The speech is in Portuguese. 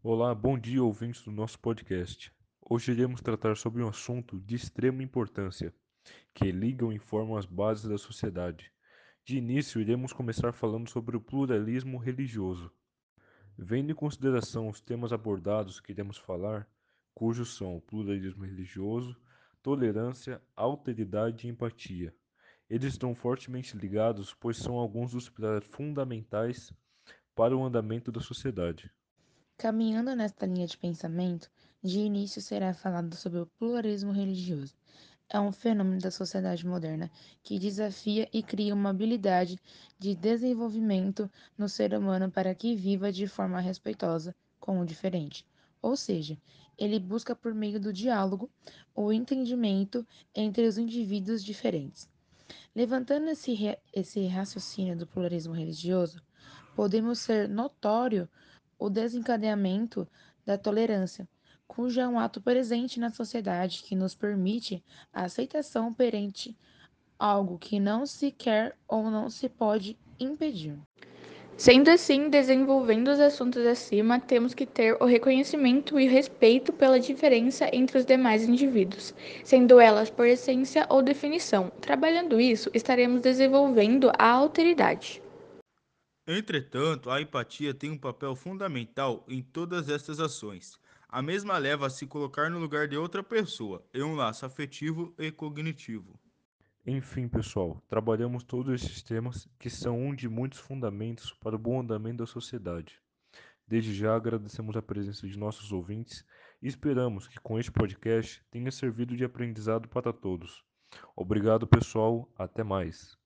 Olá, bom dia, ouvintes do nosso podcast. Hoje iremos tratar sobre um assunto de extrema importância, que liga ou informa as bases da sociedade. De início, iremos começar falando sobre o pluralismo religioso. Vendo em consideração os temas abordados que iremos falar, cujos são o pluralismo religioso, tolerância, alteridade e empatia. Eles estão fortemente ligados, pois são alguns dos pilares fundamentais para o andamento da sociedade. Caminhando nesta linha de pensamento, de início será falado sobre o pluralismo religioso. É um fenômeno da sociedade moderna que desafia e cria uma habilidade de desenvolvimento no ser humano para que viva de forma respeitosa com o diferente. Ou seja, ele busca por meio do diálogo o entendimento entre os indivíduos diferentes. Levantando esse, esse raciocínio do pluralismo religioso, podemos ser notório o desencadeamento da tolerância, cujo é um ato presente na sociedade que nos permite a aceitação perante algo que não se quer ou não se pode impedir. Sendo assim, desenvolvendo os assuntos acima, temos que ter o reconhecimento e o respeito pela diferença entre os demais indivíduos, sendo elas por essência ou definição. Trabalhando isso, estaremos desenvolvendo a alteridade. Entretanto, a empatia tem um papel fundamental em todas estas ações. A mesma leva a se colocar no lugar de outra pessoa, em um laço afetivo e cognitivo. Enfim, pessoal, trabalhamos todos esses temas que são um de muitos fundamentos para o bom andamento da sociedade. Desde já agradecemos a presença de nossos ouvintes e esperamos que com este podcast tenha servido de aprendizado para todos. Obrigado, pessoal. Até mais.